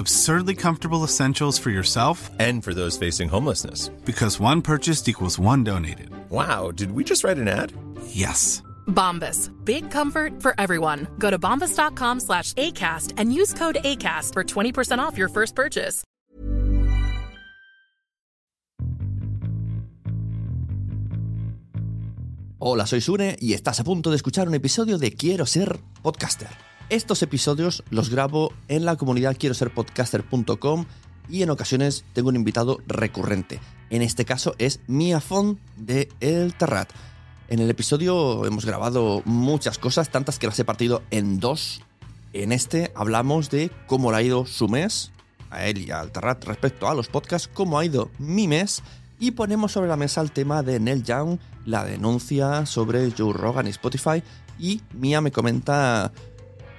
Absurdly comfortable essentials for yourself And for those facing homelessness. because one purchased equals one donated. Wow, did we just write an ad? Yes. Bombas. Big comfort for everyone. Go to bombas.com slash ACAST and use code ACAST for 20% off your first purchase. Hola, soy Sune y estás a punto de escuchar un episodio de Quiero ser podcaster. Estos episodios los grabo en la comunidad quiero ser podcaster.com y en ocasiones tengo un invitado recurrente. En este caso es Mia Font de El Terrat. En el episodio hemos grabado muchas cosas, tantas que las he partido en dos. En este hablamos de cómo le ha ido su mes, a él y al Terrat respecto a los podcasts, cómo ha ido mi mes y ponemos sobre la mesa el tema de Neil Young, la denuncia sobre Joe Rogan y Spotify y Mia me comenta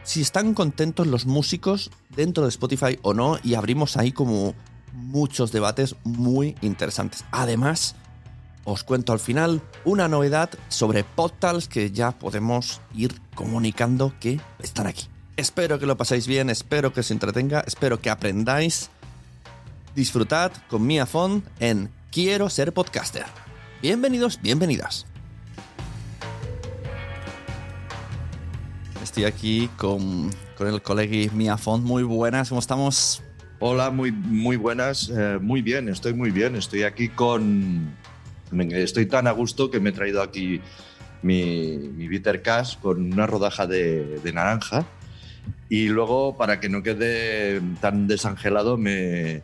si están contentos los músicos dentro de Spotify o no y abrimos ahí como muchos debates muy interesantes. Además, os cuento al final una novedad sobre Podtals que ya podemos ir comunicando que están aquí. Espero que lo paséis bien, espero que os entretenga, espero que aprendáis. Disfrutad con Mia Font en Quiero ser podcaster. Bienvenidos, bienvenidas. Estoy aquí con, con el colegui Mia Font. Muy buenas, ¿cómo estamos? Hola, muy, muy buenas. eh, muy bien, estoy muy bien. Estoy aquí con. Estoy tan a gusto que me he traído aquí mi, mi bitter cash con una rodaja de, de naranja. Y luego, para que no quede tan desangelado, me,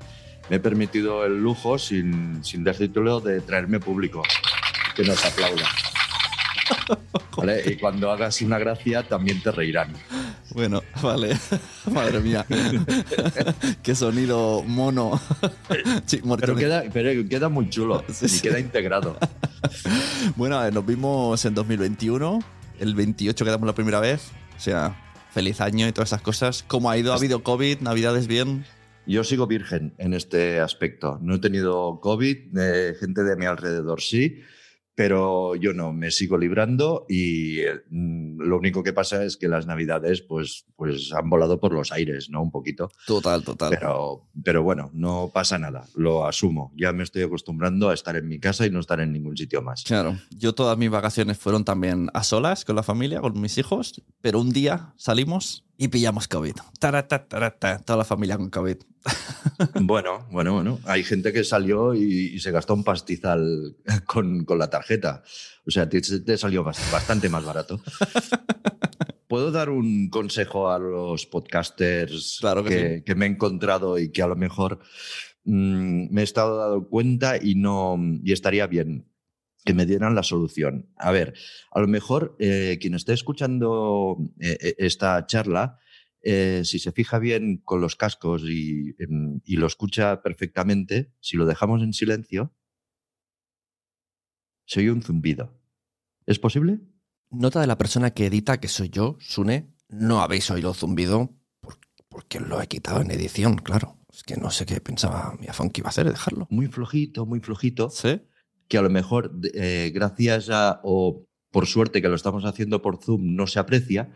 me he permitido el lujo, sin, sin destítulo, de traerme público que nos aplauda. ¿Vale? Y cuando hagas una gracia, también te reirán. Bueno, vale. Madre mía. Qué sonido mono. Sí, muerto Pero queda, pero queda muy chulo Sí, y sí. queda integrado. Bueno, a ver, nos vimos en 2021. El 28 quedamos la primera vez. O sea, feliz año y todas esas cosas. ¿Cómo ha ido? ¿Ha habido COVID? ¿Navidades bien? Yo sigo virgen en este aspecto. No he tenido COVID, eh, gente de mi alrededor sí, pero yo no, me sigo librando y eh, mm, lo único que pasa es que las navidades pues, pues han volado por los aires, ¿no? Un poquito. Total, total. Pero, pero bueno, no pasa nada, lo asumo. Ya me estoy acostumbrando a estar en mi casa y no estar en ningún sitio más. Claro, yo todas mis vacaciones fueron también a solas con la familia, con mis hijos, pero un día salimos y pillamos COVID. Tarata, tarata, toda la familia con COVID. Bueno, bueno, bueno. Hay gente que salió y, y se gastó un pastizal con, con la tarjeta. O sea, te, te salió bas- bastante más barato. ¿Puedo dar un consejo a los podcasters Claro que sí. que me he encontrado y que a lo mejor mm, me he estado dando cuenta y no y estaría bien que me dieran la solución? A ver, a lo mejor eh, quien esté escuchando eh, eh, esta charla eh, si se fija bien con los cascos y, em, y lo escucha perfectamente, si lo dejamos en silencio, se oye un zumbido. ¿Es posible? Nota de la persona que edita, que soy yo, Sune, no habéis oído zumbido por- porque lo he quitado en edición, claro. Es que no sé qué pensaba mi afán que iba a hacer, dejarlo. Muy flojito, muy flojito, ¿Sí? Que a lo mejor eh, gracias a, o por suerte que lo estamos haciendo por Zoom, no se aprecia,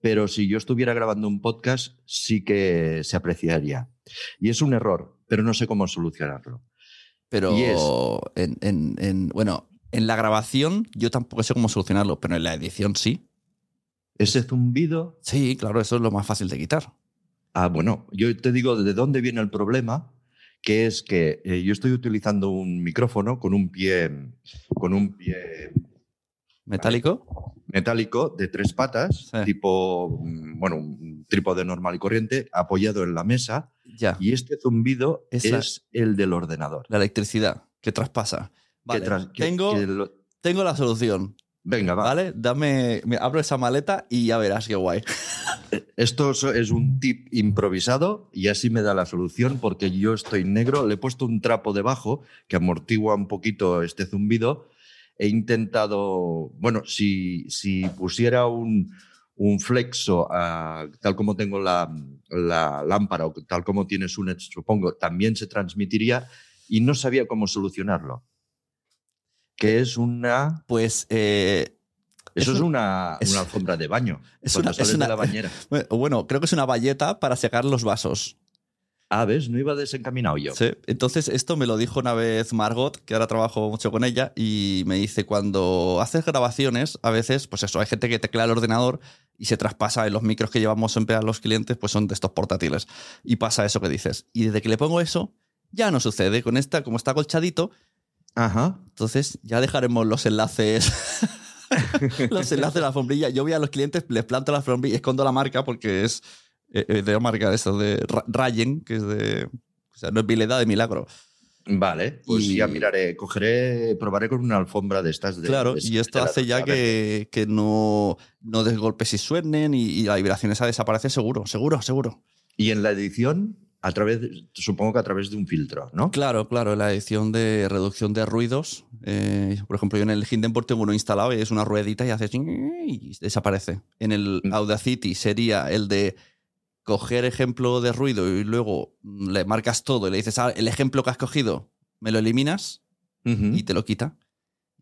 pero si yo estuviera grabando un podcast, sí que se apreciaría. Y es un error, pero no sé cómo solucionarlo. Pero es- en, en- en- bueno, en la grabación yo tampoco sé cómo solucionarlo, pero en la edición sí. Ese zumbido Sí, claro, eso es lo más fácil de quitar. Ah, bueno, yo te digo de dónde viene el problema, que es que eh, yo estoy utilizando un micrófono con un pie, con un pie ¿Metálico? metálico de tres patas, Sí. tipo, mm, bueno, un trípode normal y corriente, apoyado en la mesa, Ya. y este zumbido Es el del ordenador. La electricidad que traspasa. Que Vale, tras- que- tengo, que lo- tengo la solución. Venga, va. ¿Vale? Dame. me abro esa maleta y ya verás qué guay. Esto es- un tip improvisado y así me da la solución porque yo estoy negro, le he puesto un trapo debajo que amortigua un poquito este zumbido. He intentado, bueno, si, si pusiera un, un flexo tal como tengo la, la lámpara o tal como tienes un, supongo, también se transmitiría y no sabía cómo solucionarlo. Que es una... Pues. eh, Eso Es es, un- una, es- una alfombra de baño. es una- es una- de la bañera. bueno, bueno, creo que es una valleta para secar los vasos. Ah, ¿ves? No iba desencaminado yo. Sí. Entonces, esto me lo dijo una vez Margot, que ahora trabajo mucho con ella, y me dice: cuando haces grabaciones, a veces, pues eso, hay gente que teclea el ordenador y se traspasa en los micros que llevamos siempre a los clientes, pues son de estos portátiles. Y pasa eso que dices. Y desde que le pongo eso, ya no sucede. Con esta, como está colchadito, Ajá. entonces ya dejaremos los enlaces. los enlaces de la alfombrilla. Yo voy a los clientes, les planto la alfombrilla y escondo la marca porque es eh, eh, de la marca de Rayen, que es de. O sea, no es vileda de milagro. Vale, pues Y- ya miraré, cogeré, probaré con una alfombra de estas. De, Claro, de- y esto de la- hace ya a que, que no, no des golpes y suenen y, y la vibración esa desaparece seguro, seguro, seguro. Y en la edición, a través, de- supongo que a través de un filtro, ¿no? Claro, claro, la edición de reducción de ruidos. eh, por ejemplo, yo en el Hindenburg tengo uno instalado y es una ruedita y hace y desaparece. En el Mm. Audacity sería el de coger ejemplo de ruido y luego mm, le marcas todo y le dices, ah, el ejemplo que has cogido, me lo eliminas y te lo quita.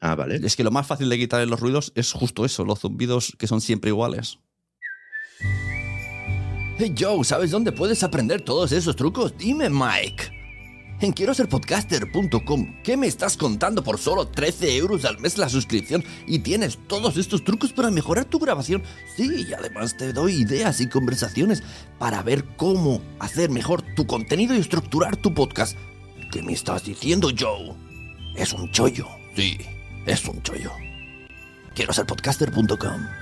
Ah, vale. Es que lo más fácil de quitar en los ruidos es justo eso, los zumbidos que son siempre iguales. Hey Joe, ¿sabes dónde puedes aprender todos esos trucos? Dime, Mike. En quiero ser podcaster.com, ¿qué me estás contando por solo 13 euros al mes la suscripción? Y tienes todos estos trucos para mejorar tu grabación. Sí, y además te doy ideas y conversaciones para ver cómo hacer mejor tu contenido y estructurar tu podcast. ¿Qué me estás diciendo, Joe? Es un chollo. Sí, es un chollo. Quiero ser podcaster.com.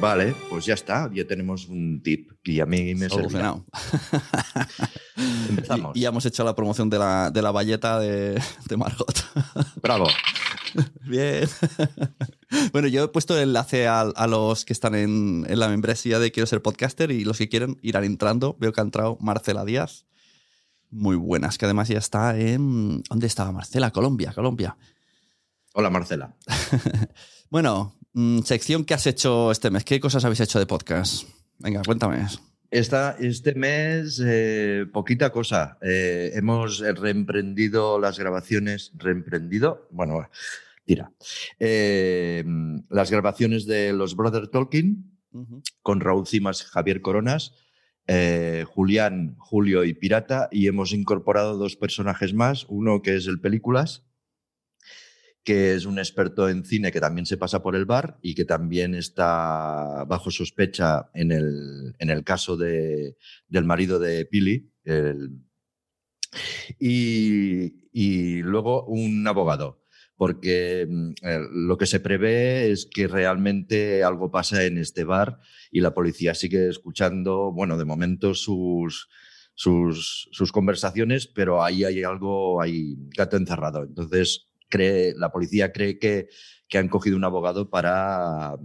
Vale, pues ya está, ya tenemos un tip y a mí me servirá. Solucionado. Empezamos. Y, y ya hemos hecho la promoción de la, de la valleta de, de Margot. Bravo. Bien. bueno, yo he puesto el enlace a, a los que están en, en la membresía de Quiero ser podcaster y los que quieren irán entrando. Veo que ha entrado Marcela Díaz. Muy buenas, que además ya está en... ¿Dónde estaba Marcela? Colombia, Colombia. Hola, Marcela. Bueno, mm, sección que has hecho este mes. ¿Qué cosas habéis hecho de podcast? Venga, cuéntame. Esta, este mes, eh, poquita cosa. Eh, hemos reemprendido las grabaciones. ¿Reemprendido? Bueno, tira. Eh, las grabaciones de los Brother Tolkien con Raúl Cimas, Javier Coronas, Julián, Julio y Pirata. Y hemos incorporado dos personajes más. Uno que es el Películas, que es un experto en cine que también se pasa por el bar y que también está bajo sospecha en el, en el caso de, del marido de Pili. y, y luego un abogado, porque mm, lo que se prevé es que realmente algo pasa en este bar y la policía sigue escuchando, bueno, de momento sus, sus, sus conversaciones, pero ahí hay algo, hay gato encerrado. Entonces, cree, la policía cree que, que han cogido un abogado para,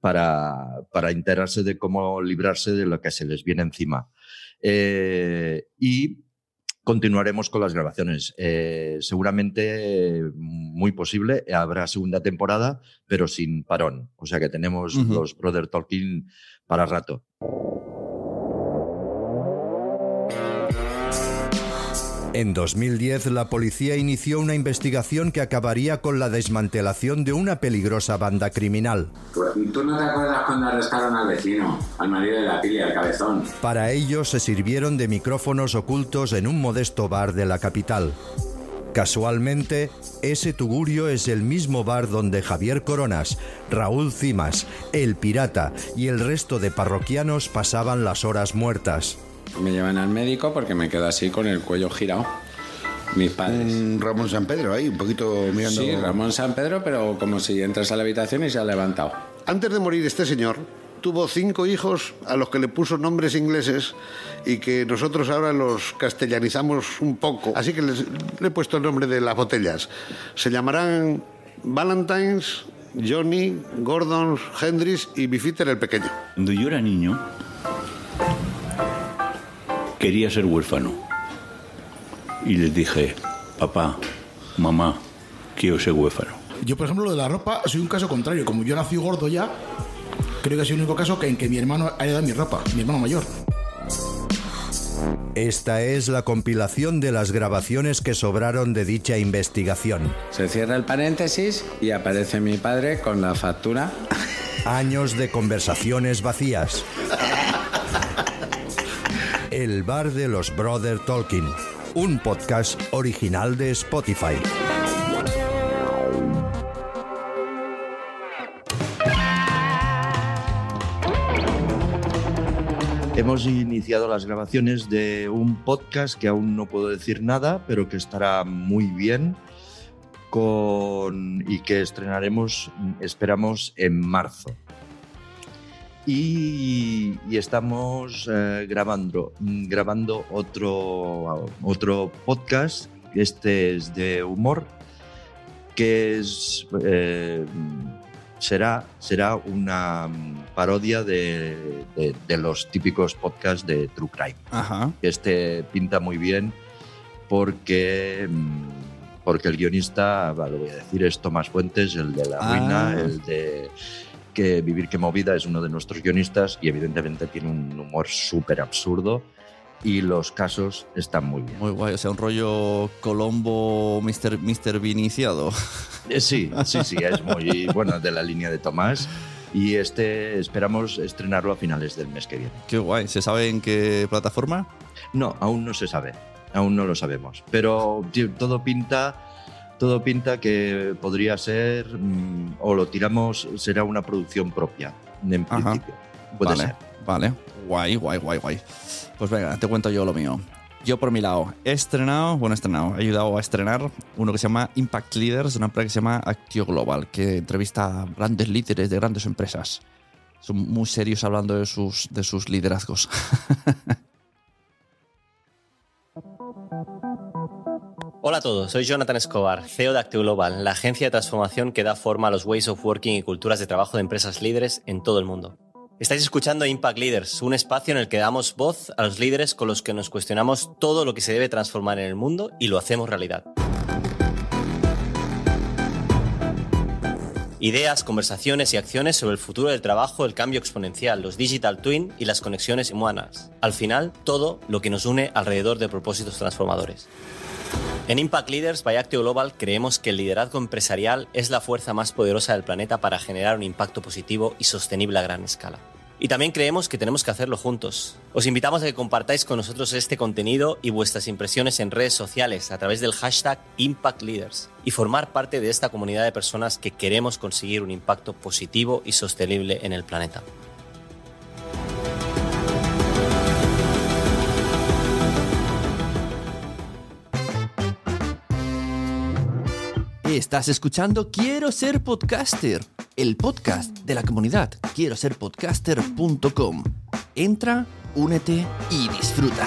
para, para enterarse de cómo librarse de lo que se les viene encima. Eh, y continuaremos con las grabaciones. Eh, seguramente, muy posible, habrá segunda temporada, pero sin parón. O sea que tenemos los Brother Talking para rato. En 2010, la policía inició una investigación que acabaría con la desmantelación de una peligrosa banda criminal. Pues, ¿Tú no te acuerdas cuando arrestaron al vecino, al marido de la Pili, al cabezón? Para ello se sirvieron de micrófonos ocultos en un modesto bar de la capital. Casualmente, ese tugurio es el mismo bar donde Javier Coronas, Raúl Cimas, El Pirata y el resto de parroquianos pasaban las horas muertas. Me llevan al médico porque me quedo así con el cuello girado. Mis padres. Un Ramón San Pedro ahí, un poquito mirando. Sí, Ramón San Pedro, pero como si entras a la habitación y se ha levantado. Antes de morir este señor, tuvo cinco hijos a los que le puso nombres ingleses y que nosotros ahora los castellanizamos un poco. Así que les, le he puesto el nombre de las botellas. Se llamarán Valentines, Johnny, Gordon, Hendrix y Bifitter el Pequeño. Cuando yo era niño, quería ser huérfano. Y les dije, papá, mamá, quiero ser huérfano. Yo, por ejemplo, lo de la ropa, soy un caso contrario. Como yo nací gordo ya, creo que es el único caso que en que mi hermano ha heredado mi ropa, mi hermano mayor. Esta es la compilación de las grabaciones que sobraron de dicha investigación. Se cierra el paréntesis y aparece mi padre con la factura. Años de conversaciones vacías. El bar de los Brother Tolkien, un podcast original de Spotify. Hemos iniciado las grabaciones de un podcast que aún no puedo decir nada, pero que estará muy bien con, y que estrenaremos, esperamos, en marzo. Y, y estamos eh, grabando, grabando otro, otro podcast, este es de humor, que es, eh, será, será una parodia de, de- de los típicos podcasts de True Crime. Ajá. Este pinta muy bien porque, mm, porque el guionista, lo voy a decir, es Tomás Fuentes, el de La Ah. Ruina, el de que Vivir que Movida es uno de nuestros guionistas y evidentemente tiene un humor súper absurdo y los casos están muy bien. Muy guay, o sea, un rollo Colombo Mr. Mr. Viniciado. Eh, Sí, sí, sí, es muy bueno de la línea de Tomás y este esperamos estrenarlo a finales del mes que viene. Qué guay, ¿se sabe en qué plataforma? No, aún no se sabe, aún no lo sabemos, pero todo pinta todo pinta que podría ser mm, o lo tiramos será una producción propia en Ajá. principio. Puede vale, ser. Vale, guay, guay, guay, guay. Pues venga, te cuento yo lo mío. Yo por mi lado he estrenado, bueno, he estrenado, he ayudado a estrenar uno que se llama Impact Leaders, una empresa que se llama Actio Global, que entrevista a grandes líderes de grandes empresas. Son muy serios hablando de sus, de sus liderazgos. Hola a todos, soy Jonathan Escobar, CEO de Actio Global, la agencia de transformación que da forma a los ways of working y culturas de trabajo de empresas líderes en todo el mundo. Estáis escuchando Impact Leaders, un espacio en el que damos voz a los líderes con los que nos cuestionamos todo lo que se debe transformar en el mundo y lo hacemos realidad. Ideas, conversaciones y acciones sobre el futuro del trabajo, el cambio exponencial, los digital twin y las conexiones humanas. Al final, todo lo que nos une alrededor de propósitos transformadores. En Impact Leaders by Actio Global creemos que el liderazgo empresarial es la fuerza más poderosa del planeta para generar un impacto positivo y sostenible a gran escala. Y también creemos que tenemos que hacerlo juntos. Os invitamos a que compartáis con nosotros este contenido y vuestras impresiones en redes sociales a través del hashtag Impact Leaders y formar parte de esta comunidad de personas que queremos conseguir un impacto positivo y sostenible en el planeta. Estás escuchando Quiero ser podcaster, el podcast de la comunidad quiero ser podcaster.com. Entra, únete y disfruta.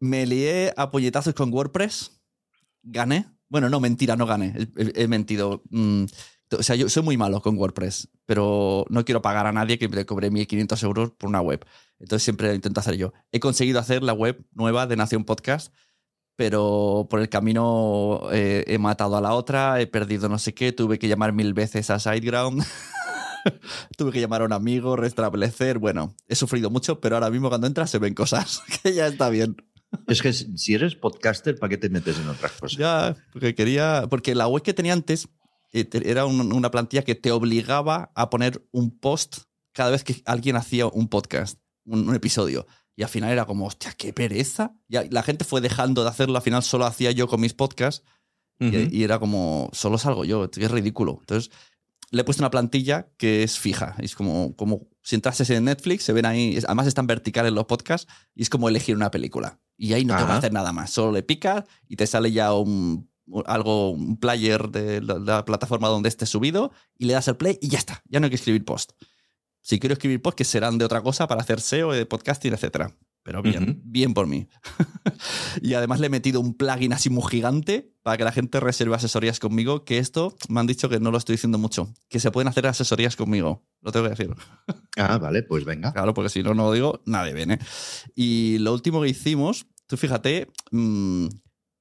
Me lié a puñetazos con WordPress. Gané. Bueno, no, mentira, no gané. He, mentido. Mm, o sea, yo soy muy malo con WordPress, pero no quiero pagar a nadie que me cobre 1.500 euros por una web. Entonces siempre lo intento hacer yo. He conseguido hacer la web nueva de Nación Podcast pero por el camino eh, he matado a la otra, he perdido no sé qué, tuve que llamar mil veces a SiteGround. Tuve que llamar a un amigo, restablecer. Bueno, he sufrido mucho, pero ahora mismo cuando entras se ven cosas, que ya está bien. Es que si eres podcaster, ¿para qué te metes en otras cosas? Ya, porque quería. Porque la web que tenía antes eh, era un- una plantilla que te obligaba a poner un post cada vez que alguien hacía un podcast, un, un episodio. Y al final era como, hostia, qué pereza. Y la gente fue dejando de hacerlo, al final solo hacía yo con mis podcasts. y- era como, solo salgo yo, es ridículo. Entonces, le he puesto una plantilla que es fija. Es como, como si entrases en Netflix, se ven ahí, además están verticales los podcasts, y es como elegir una película. Y ahí no tengo que Ajá. hacer nada más. Solo le picas y te sale ya un, un- algo, un player de la, la plataforma donde esté subido, y le das el play y ya está. Ya no hay que escribir post. Si quiero escribir post, que serán de otra cosa para hacer SEO, de podcasting, etcétera. Pero bien, Ujú. bien por mí. y además le he metido un plugin así muy gigante para que la gente reserve asesorías conmigo, que esto me han dicho que no lo estoy diciendo mucho, que se pueden hacer asesorías conmigo. Lo tengo que decir. Ah, vale, pues venga. Claro, porque si no, no lo digo, nadie viene. Y lo último que hicimos, tú fíjate, mm,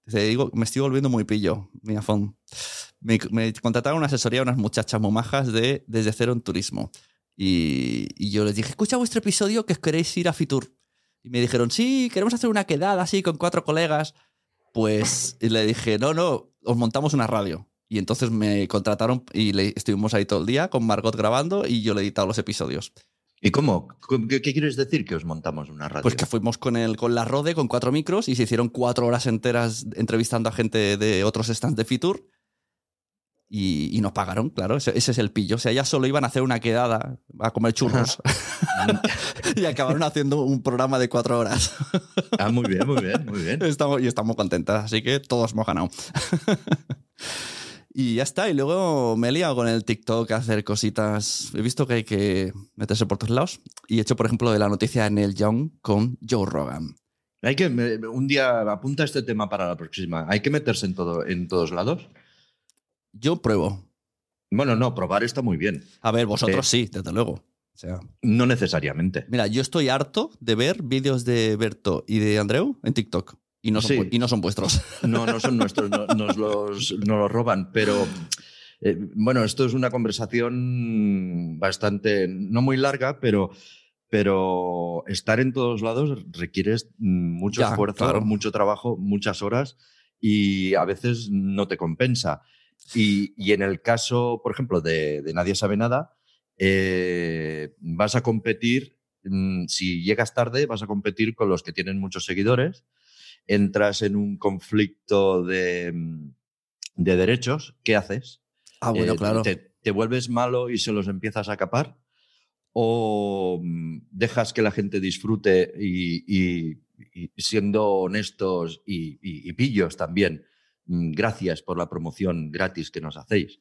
te digo, me estoy volviendo muy pillo, mi afón. Me, me contrataron una asesoría unas muchachas muy majas de Desde Cero en Turismo. Y, y yo les dije, escucha vuestro episodio que queréis ir a Fitur. Y me dijeron, sí, queremos hacer una quedada así con cuatro colegas. Pues y le dije, no, no, os montamos una radio. Y entonces me contrataron y le, estuvimos ahí todo el día con Margot grabando y yo le he editado los episodios. ¿Y cómo? ¿Qué, qué quieres decir que os montamos una radio? Pues que fuimos con el, con la Rode, con cuatro micros, y se hicieron cuatro horas enteras entrevistando a gente de otros stands de Fitur. Y, y nos pagaron, claro, ese, ese es el pillo. O sea, ya solo iban a hacer una quedada a comer churros. y acabaron haciendo un programa de cuatro horas. ah, muy bien, muy bien, muy bien. Estamos, y estamos contentas, así que todos hemos ganado. y ya está. Y luego me he liado con el TikTok a hacer cositas. He visto que hay que meterse por todos lados. Y he hecho, por ejemplo, de la noticia de Neil Young con Joe Rogan. Hay que un día apunta este tema para la próxima. Hay que meterse en todo en todos lados. Yo pruebo. Bueno, no, probar está muy bien. A ver, vosotros Eh, sí, desde luego. O sea, No necesariamente. mira, yo estoy harto de ver vídeos de Berto y de Andreu en TikTok. Y no son, Sí. y no son vuestros. No, no son nuestros, no- nos, los, nos los roban, pero eh, bueno, esto es una conversación bastante, no muy larga, pero, pero estar en todos lados requiere mucho Ya, esfuerzo, claro. mucho trabajo, muchas horas y a veces no te compensa. Y, y en el caso, por ejemplo, de, de Nadie sabe nada, eh, vas a competir, mm, si llegas tarde, vas a competir con los que tienen muchos seguidores, entras en un conflicto de, mm, de derechos, ¿qué haces? Ah, bueno, Eh, claro. Te, te vuelves malo y se los empiezas a capar? ¿O mm, dejas que la gente disfrute y, y- y siendo honestos y pillos también? Mm, Gracias por la promoción gratis que nos hacéis.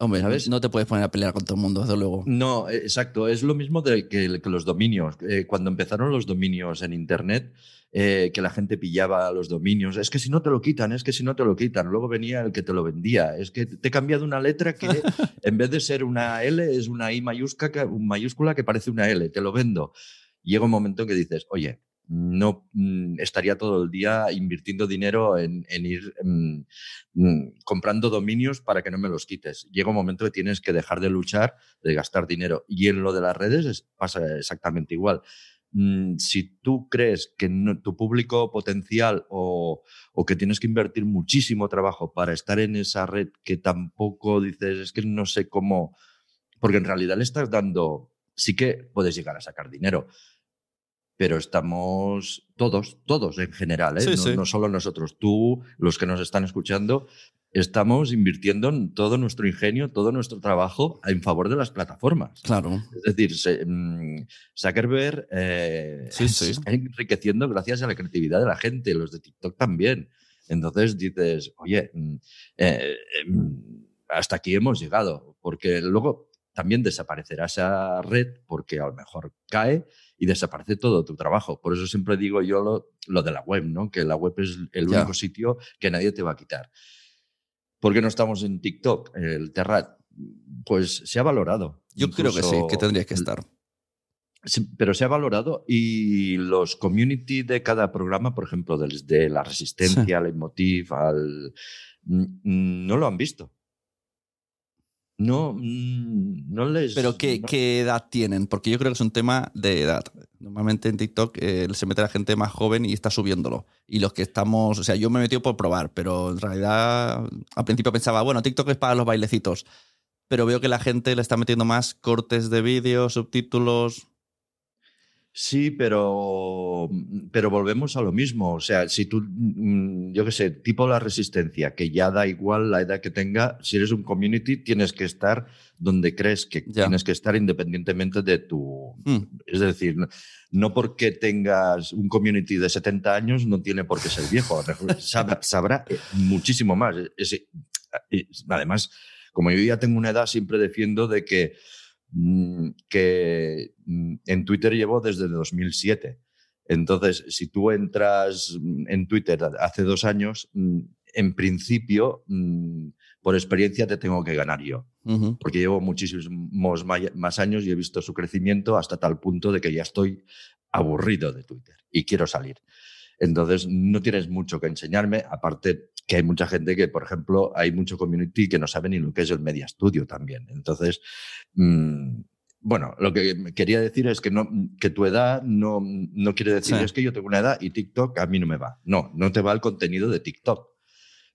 Hombre, ¿Sabes? no te puedes poner a pelear con todo el mundo, desde luego. No, eh, exacto. Es lo mismo de que, que los dominios. Eh, cuando empezaron los dominios en Internet, eh, que la gente pillaba los dominios. Es que si no te lo quitan, es que si no te lo quitan. Luego venía el que te lo vendía. Es que te he cambiado una letra que en vez de ser una L es una I mayúscula, que- mayúscula que parece una L. Te lo vendo. Llega un momento en que dices, oye, no mm, estaría todo el día invirtiendo dinero en, ir mm, mm, comprando dominios para que no me los quites. Llega un momento que tienes que dejar de luchar, de gastar dinero. Y en lo de las redes es- pasa exactamente igual. Si tú crees que no- tu público potencial o, o que tienes que invertir muchísimo trabajo para estar en esa red que tampoco dices, es que no sé cómo, porque en realidad le estás dando, sí que puedes llegar a sacar dinero, pero estamos todos, todos en general, ¿eh? Sí, no, sí. no solo nosotros, tú, los que nos están escuchando, estamos invirtiendo en todo nuestro ingenio, todo nuestro trabajo en favor de las plataformas. Claro. Es decir, se- mm, Zuckerberg eh, Sí, se está enriqueciendo gracias a la creatividad de la gente, los de TikTok también. Entonces dices, oye, mm, eh, mm, hasta aquí hemos llegado, porque luego también desaparecerá esa red porque a lo mejor cae y desaparece todo tu trabajo. Por eso siempre digo yo lo, lo de la web, ¿no? que la web es el Ya. único sitio que nadie te va a quitar. ¿Por qué no estamos en TikTok? El Terrat, pues se ha valorado. Yo creo que sí, que Incluso- tendría que estar. Pero se ha valorado y los community de cada programa, por ejemplo, desde la resistencia, al emotiv, al... mm, no lo han visto. No, mm, no les. Pero ¿qué, no- ¿qué edad tienen? Porque yo creo que es un tema de edad. Normalmente en TikTok eh, se mete la gente más joven y está subiéndolo. Y los que estamos, o sea, yo me he metido por probar, pero en realidad al principio pensaba, bueno, TikTok es para los bailecitos. Pero veo que la gente le está metiendo más cortes de vídeo, subtítulos. Sí, pero, pero volvemos a lo mismo. O sea, si tú, mm, yo qué sé, tipo la resistencia, que ya da igual la edad que tenga, si eres un community tienes que estar donde crees que tienes que estar independientemente de tu... Mm. Es decir, no- porque tengas un community de 70 años no tiene por qué ser viejo. Sabrá, sabrá, eh, muchísimo más. Es- es- además, como yo ya tengo una edad, siempre defiendo de que mm, que mm, en Twitter llevo desde 2007. Entonces, si tú entras mm, en Twitter hace dos años, mm, en principio, mm, por experiencia, te tengo que ganar yo. Porque llevo muchísimos más años y he visto su crecimiento hasta tal punto de que ya estoy aburrido de Twitter y quiero salir. Entonces, no tienes mucho que enseñarme, aparte que hay mucha gente que, por ejemplo, hay mucho community que no sabe ni lo que es el Media Studio también. Entonces, mm, bueno, lo que quería decir es que, no, que tu edad no, no quiere decir Sí. es que yo tengo una edad y TikTok a mí no me va. No, no te va el contenido de TikTok.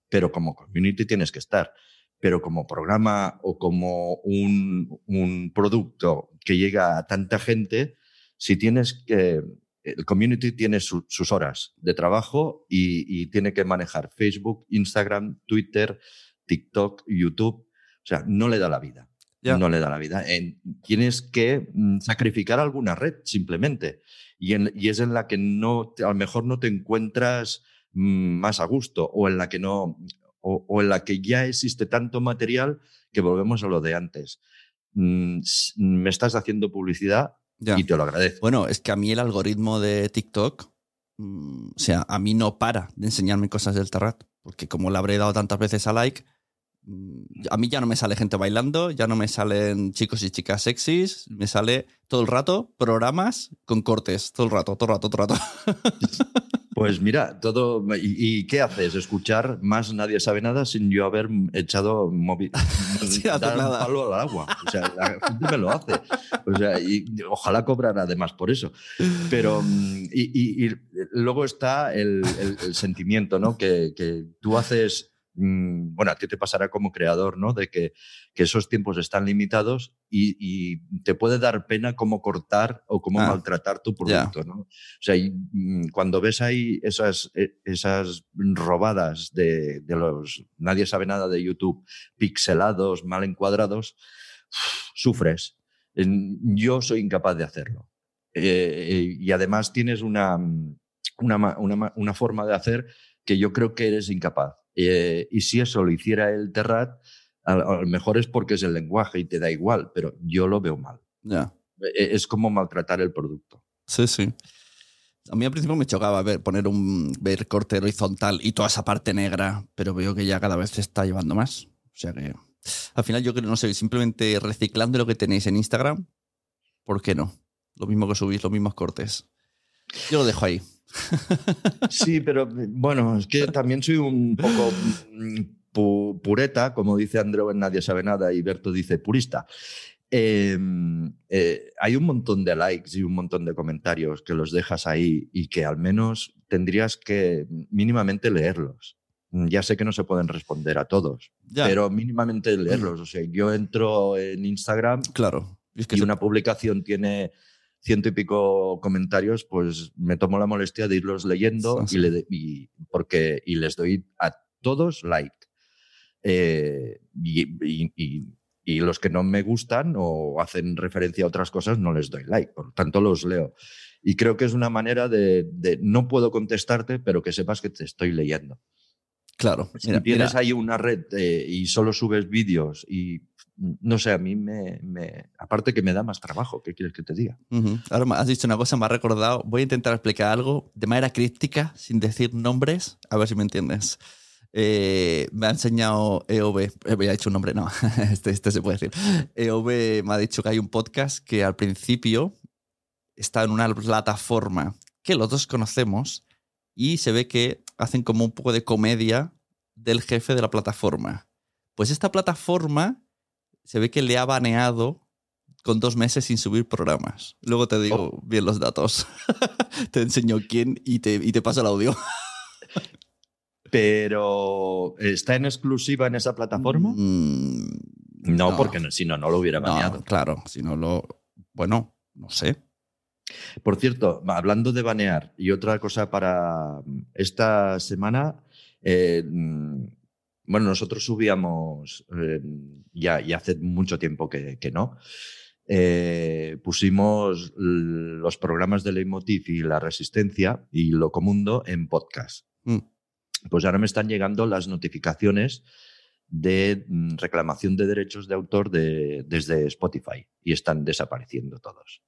Pero como community tienes que estar. Pero como programa o como un, un producto que llega a tanta gente, si tienes que. El community tiene su- sus horas de trabajo y, y tiene que manejar Facebook, Instagram, Twitter, TikTok, YouTube. O sea, no le da la vida. No le da la vida. En- tienes que mm, sacrificar alguna red simplemente. Y, en- y es en la que no, te- a lo mejor no te encuentras mm, más a gusto o en la que no, o, o en la que ya existe tanto material que volvemos a lo de antes. Mm, me estás haciendo publicidad Ya. y te lo agradezco. Bueno, es que a mí el algoritmo de TikTok, mm, o sea, a mí no para de enseñarme cosas del Terrat, porque como le habré dado tantas veces a like, mm, a mí ya no me sale gente bailando, ya no me salen chicos y chicas sexys, me sale todo el rato programas con cortes, todo el rato, todo el rato, todo el rato. Pues mira, todo. ¿Y, y qué haces? ¿Escuchar más Nadie sabe nada sin yo haber echado móvil? Sin hacer dar un nada. palo al agua. O sea, la gente me lo hace. O sea, y ojalá cobrara además por eso. Pero. mm, Y, y- y luego está el, el- el sentimiento, ¿no? Que, que tú haces. Mm, Bueno, a ti te pasará como creador, ¿no? De que, que esos tiempos están limitados y, y te puede dar pena cómo cortar o cómo Ah, maltratar tu producto, ¿no? O sea, y, mm, cuando ves ahí esas, eh, esas robadas de, de los nadie sabe nada de YouTube, pixelados, mal encuadrados, sufres. Yo soy incapaz de hacerlo. Eh, y además tienes una, una, ma- una ma- una forma de hacer que yo creo que eres incapaz. Eh, y si eso lo hiciera el Terrat, a, a lo mejor es porque es el lenguaje y te da igual, pero yo lo veo mal. Ya. Eh, Es como maltratar el producto. Sí, sí. A mí al principio me chocaba ver, poner un ver corte horizontal y toda esa parte negra, pero veo que ya cada vez se está llevando más. O sea que al final yo creo, no sé, simplemente reciclando lo que tenéis en Instagram, ¿por qué no? Lo mismo que subís, los mismos cortes. Yo lo dejo ahí. Sí, pero bueno, es que también soy un poco mm, pu- pureta, como dice Andreu en Nadie sabe nada y Berto dice purista. Eh, eh, hay un montón de likes y un montón de comentarios que los dejas ahí y que al menos tendrías que mínimamente leerlos. Ya sé que no se pueden responder a todos, Ya. pero mínimamente leerlos. O sea, yo entro en Instagram Claro. Es que y se- una publicación tiene ciento y pico comentarios, pues me tomo la molestia de irlos leyendo Sí, y, le de- y- porque, y les doy a todos like. Eh, y, y- y- y los que no me gustan o hacen referencia a otras cosas no les doy like, por lo tanto los leo. Y creo que es una manera de, de no puedo contestarte, pero que sepas que te estoy leyendo. Claro. Si Mira, tienes mira, ahí una red eh, y solo subes vídeos y no sé, a mí me, me- Aparte que me da más trabajo, ¿qué quieres que te diga? Ujú. Ahora me has dicho una cosa, me ha recordado. Voy a intentar explicar algo de manera críptica, sin decir nombres, a ver si me entiendes. Eh, me ha enseñado EOB, eh, había dicho un nombre, no, este, este se puede decir. EOB me ha dicho que hay un podcast que al principio está en una plataforma que los dos conocemos y se ve que hacen como un poco de comedia del jefe de la plataforma. Pues esta plataforma se ve que le ha baneado con dos meses sin subir programas. Luego te digo Oh. bien los datos. te enseño quién y te, y te paso el audio. Pero ¿está en exclusiva en esa plataforma? no, Mm, no. porque si no, no lo hubiera baneado. No, claro, si no lo. Bueno, no sé. Por cierto, hablando de banear, y otra cosa para esta semana, eh, bueno, nosotros subíamos, eh, ya, ya hace mucho tiempo que, que no, eh, pusimos los programas de Leitmotiv y La Resistencia y Locomundo en podcast. Mm. Pues ahora me están llegando las notificaciones de mm, reclamación de derechos de autor de- desde Spotify y están desapareciendo todos.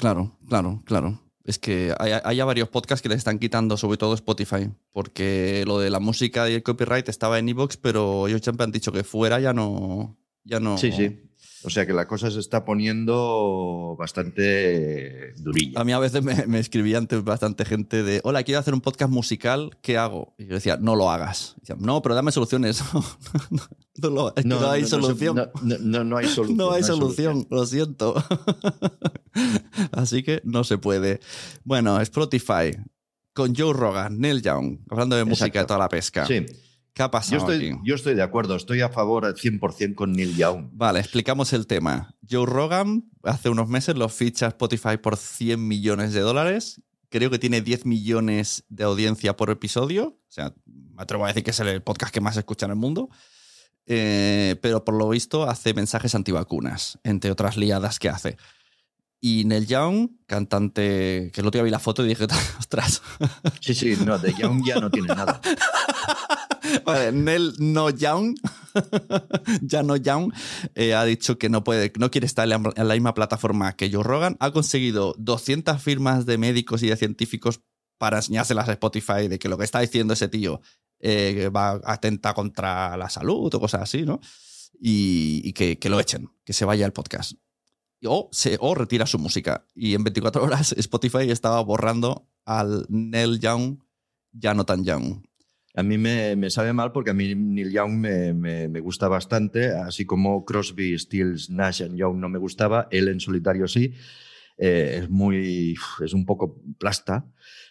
Claro, claro, claro. Es que hay, hay varios podcasts que le están quitando, sobre todo Spotify, porque lo de la música y el copyright estaba en Evox, pero ellos siempre han dicho que fuera ya no. Ya no. Sí, sí. O sea que la cosa se está poniendo bastante durilla. A mí a veces me, me escribía antes bastante gente de, hola, quiero hacer un podcast musical, ¿qué hago? Y yo decía, no lo hagas. Y decía, no, pero dame soluciones. no, es que no, hay solución. No, no- no- no hay solución. No hay solución, lo siento. Así que no se puede. Bueno, Spotify, con Joe Rogan, Neil Young, hablando de música de toda la pesca. Sí. ¿Qué ha Yo pasado estoy, aquí? yo estoy de acuerdo, estoy a favor al 100% con Neil Young. Vale, explicamos el tema. Joe Rogan hace unos meses lo ficha Spotify por 100 millones de dólares. Creo que tiene 10 millones de audiencia por episodio. O sea, me atrevo a decir que es el podcast que más se escucha en el mundo. Eh, pero por lo visto hace mensajes antivacunas, entre otras liadas que hace. Y Neil Young, cantante, que el otro día vi la foto y dije, ostras. Sí, sí, no, de Young ya no tiene nada. Nel No Young, ya No Young, eh, ha dicho que no puede, no quiere estar en la, misma plataforma que Joe Rogan. Ha conseguido 200 firmas de médicos y de científicos para enseñárselas a Spotify de que lo que está diciendo ese tío eh, va atenta contra la salud o cosas así, ¿no? Y, que, lo echen, que se vaya el podcast. O, se, o retira su música. Y en 24 horas Spotify estaba borrando al Neil Young, ya no tan Young. A mí me, me sabe mal porque a mí Neil Young me, me- me gusta bastante, así como Crosby, Stills, Nash and Young no me gustaba, él en solitario sí. Eh, es muy, es un poco plasta,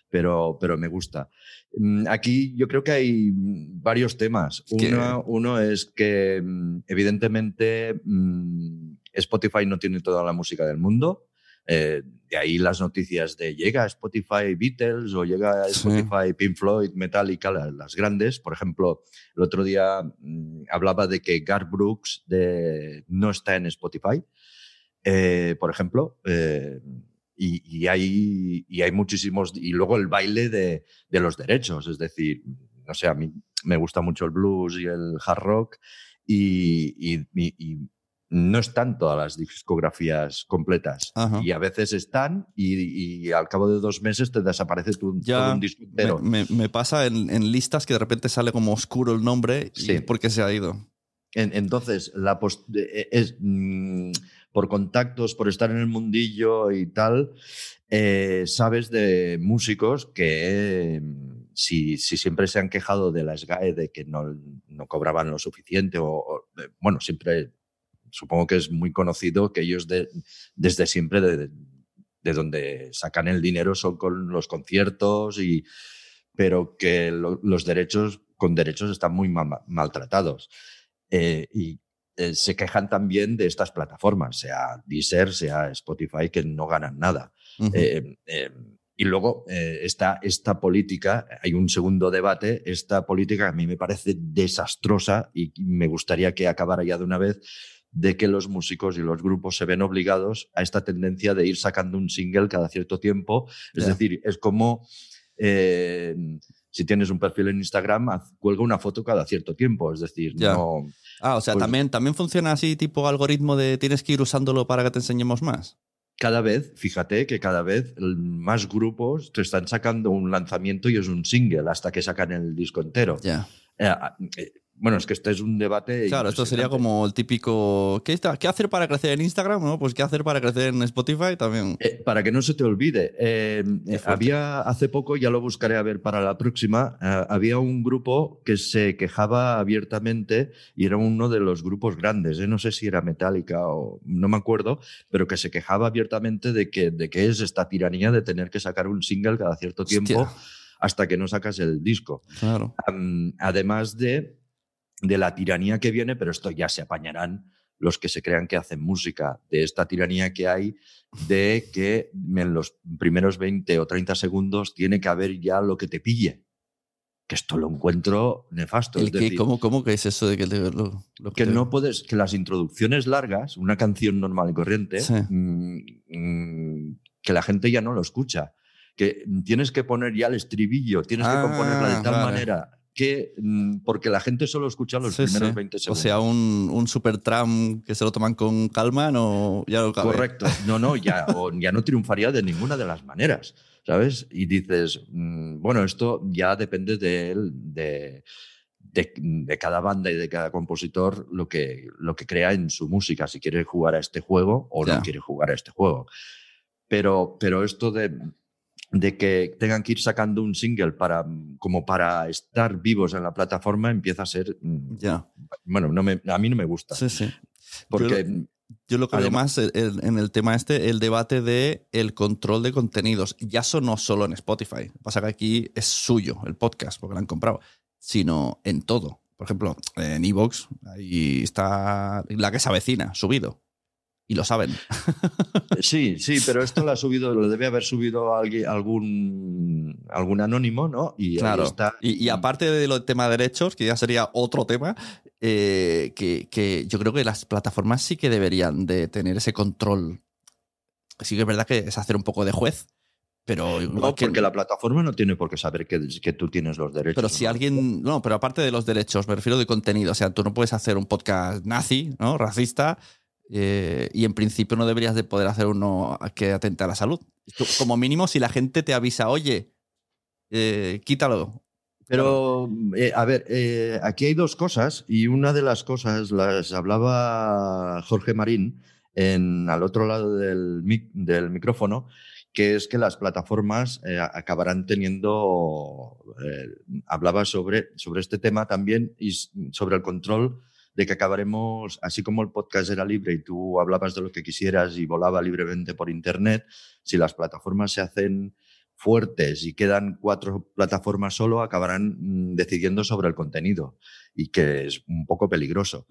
pero, pero me gusta. Mm, Aquí yo creo que hay varios temas. Uno, uno es que mm, evidentemente mm, Spotify no tiene toda la música del mundo. Eh, de ahí las noticias de llega Spotify Beatles o llega Sí. Spotify Pink Floyd, Metallica, la- las grandes. Por ejemplo, el otro día mm, hablaba de que Garth Brooks de, no está en Spotify, eh, por ejemplo. eh, y, y hay, y hay muchísimos. Y luego el baile de, de los derechos. Es decir, no sé, a mí me gusta mucho el blues y el hard rock. Y, y- y- y no están todas las discografías completas. Ajá. Y a veces están, y, y al cabo de dos meses te desaparece tu, todo un disco entero. me, me- me pasa en, en listas que de repente sale como oscuro el nombre y Sí. porque se ha ido. En- entonces, la pos- eh, es, mm, por contactos, por estar en el mundillo y tal, eh, sabes de músicos que mm, si, si siempre se han quejado de la SGAE de que no, no cobraban lo suficiente, o, o, eh, bueno, siempre supongo que es muy conocido que ellos de- desde siempre de, de donde sacan el dinero son con los conciertos y pero que lo- los derechos con derechos están muy ma- maltratados Eh, y eh, se quejan también de estas plataformas, sea Deezer, sea Spotify, que no ganan nada. Eh, eh, y luego eh, está esta política, hay un segundo debate, esta política que a mí me parece desastrosa y me gustaría que acabara ya de una vez, de que los músicos y los grupos se ven obligados a esta tendencia de ir sacando un single cada cierto tiempo. Es decir, es como eh, si tienes un perfil en Instagram, haz- cuelga una foto cada cierto tiempo. Es decir, Ya. no. Ah, o sea, Pues- también, también funciona así, tipo algoritmo de tienes que ir usándolo para que te enseñemos más. Cada vez, fíjate que cada vez más grupos te están sacando un lanzamiento y es un single hasta que sacan el disco entero. Ya. Eh, ah, eh, bueno, es que este es un debate. Claro, esto sería como el típico. ¿qué, está, ¿Qué hacer para crecer en Instagram? ¿no? Pues ¿qué hacer para crecer en Spotify también? Eh, para que no se te olvide, eh, había hace poco, ya lo buscaré a ver para la próxima, eh, había un grupo que se quejaba abiertamente y era uno de los grupos grandes, no sé si era Metallica o no me acuerdo, pero que se quejaba abiertamente de que, de que es esta tiranía de tener que sacar un single cada cierto tiempo Hostia. hasta que no sacas el disco. Claro. Además de, de la tiranía que viene, pero esto ya se apañarán los que se crean que hacen música, de esta tiranía que hay de que en los primeros 20 o 30 segundos tiene que haber ya lo que te pille. Que esto lo encuentro nefasto. ¿El es decir, ¿Cómo, ¿Cómo que es eso de que te- lo, lo que te- no puedes, que las introducciones largas, una canción normal y corriente, Sí. mm, mm, que la gente ya no lo escucha. Que tienes que poner ya el estribillo, tienes que Ah, componerla de tal vale. manera que, mm, porque la gente solo escucha los Sí, primeros sí. 20 O segundos. sea, un, un super tram que se lo toman con calma, no, ya lo cabe. Correcto. No, no, ya, o ya no triunfaría de ninguna de las maneras, ¿sabes? Y dices, mm, bueno, esto ya depende de, él, de, de, de cada banda y de cada compositor lo que, lo que crea en su música, si quiere jugar a este juego o Ya. no quiere jugar a este juego. Pero, pero esto de, de que tengan que ir sacando un single para, como para estar vivos en la plataforma empieza a ser... mm, Ya. Bueno, no me- a mí no me gusta. Sí, sí. Porque... Yo lo- Yo lo que veo Además- más el- en el tema este, el debate de el control de contenidos. Ya eso no solo en Spotify. Pasa que aquí es suyo el podcast, porque lo han comprado, sino en todo. Por ejemplo, en Evox, ahí está la que se avecina, subido. Y lo saben. Sí, sí, pero esto lo ha subido, lo debe haber subido alguien, algún, algún anónimo, ¿no? Y ahí Claro. está. Y, y aparte de lo tema de derechos, que ya sería otro tema, eh, que, que yo creo que las plataformas sí que deberían de tener ese control. Sí que es verdad que es hacer un poco de juez, pero No, que- porque la plataforma no tiene por qué saber que, que tú tienes los derechos. Pero si ¿no? alguien. No, pero aparte de los derechos, me refiero de contenido. O sea, tú no puedes hacer un podcast nazi, ¿no? Racista. Eh, y en principio no deberías de poder hacer uno que atente a la salud. Como mínimo, si la gente te avisa, oye, eh, quítalo. Pero, eh, a ver, aquí hay dos cosas y una de las cosas las hablaba Jorge Marín en, al otro lado del, mic- del micrófono, que es que las plataformas eh, acabarán teniendo, eh, hablaba sobre, sobre este tema también y sobre el control de que acabaremos, así como el podcast era libre y tú hablabas de lo que quisieras y volaba libremente por Internet, si las plataformas se hacen fuertes y quedan cuatro plataformas solo, acabarán mm, decidiendo sobre el contenido y que es un poco peligroso.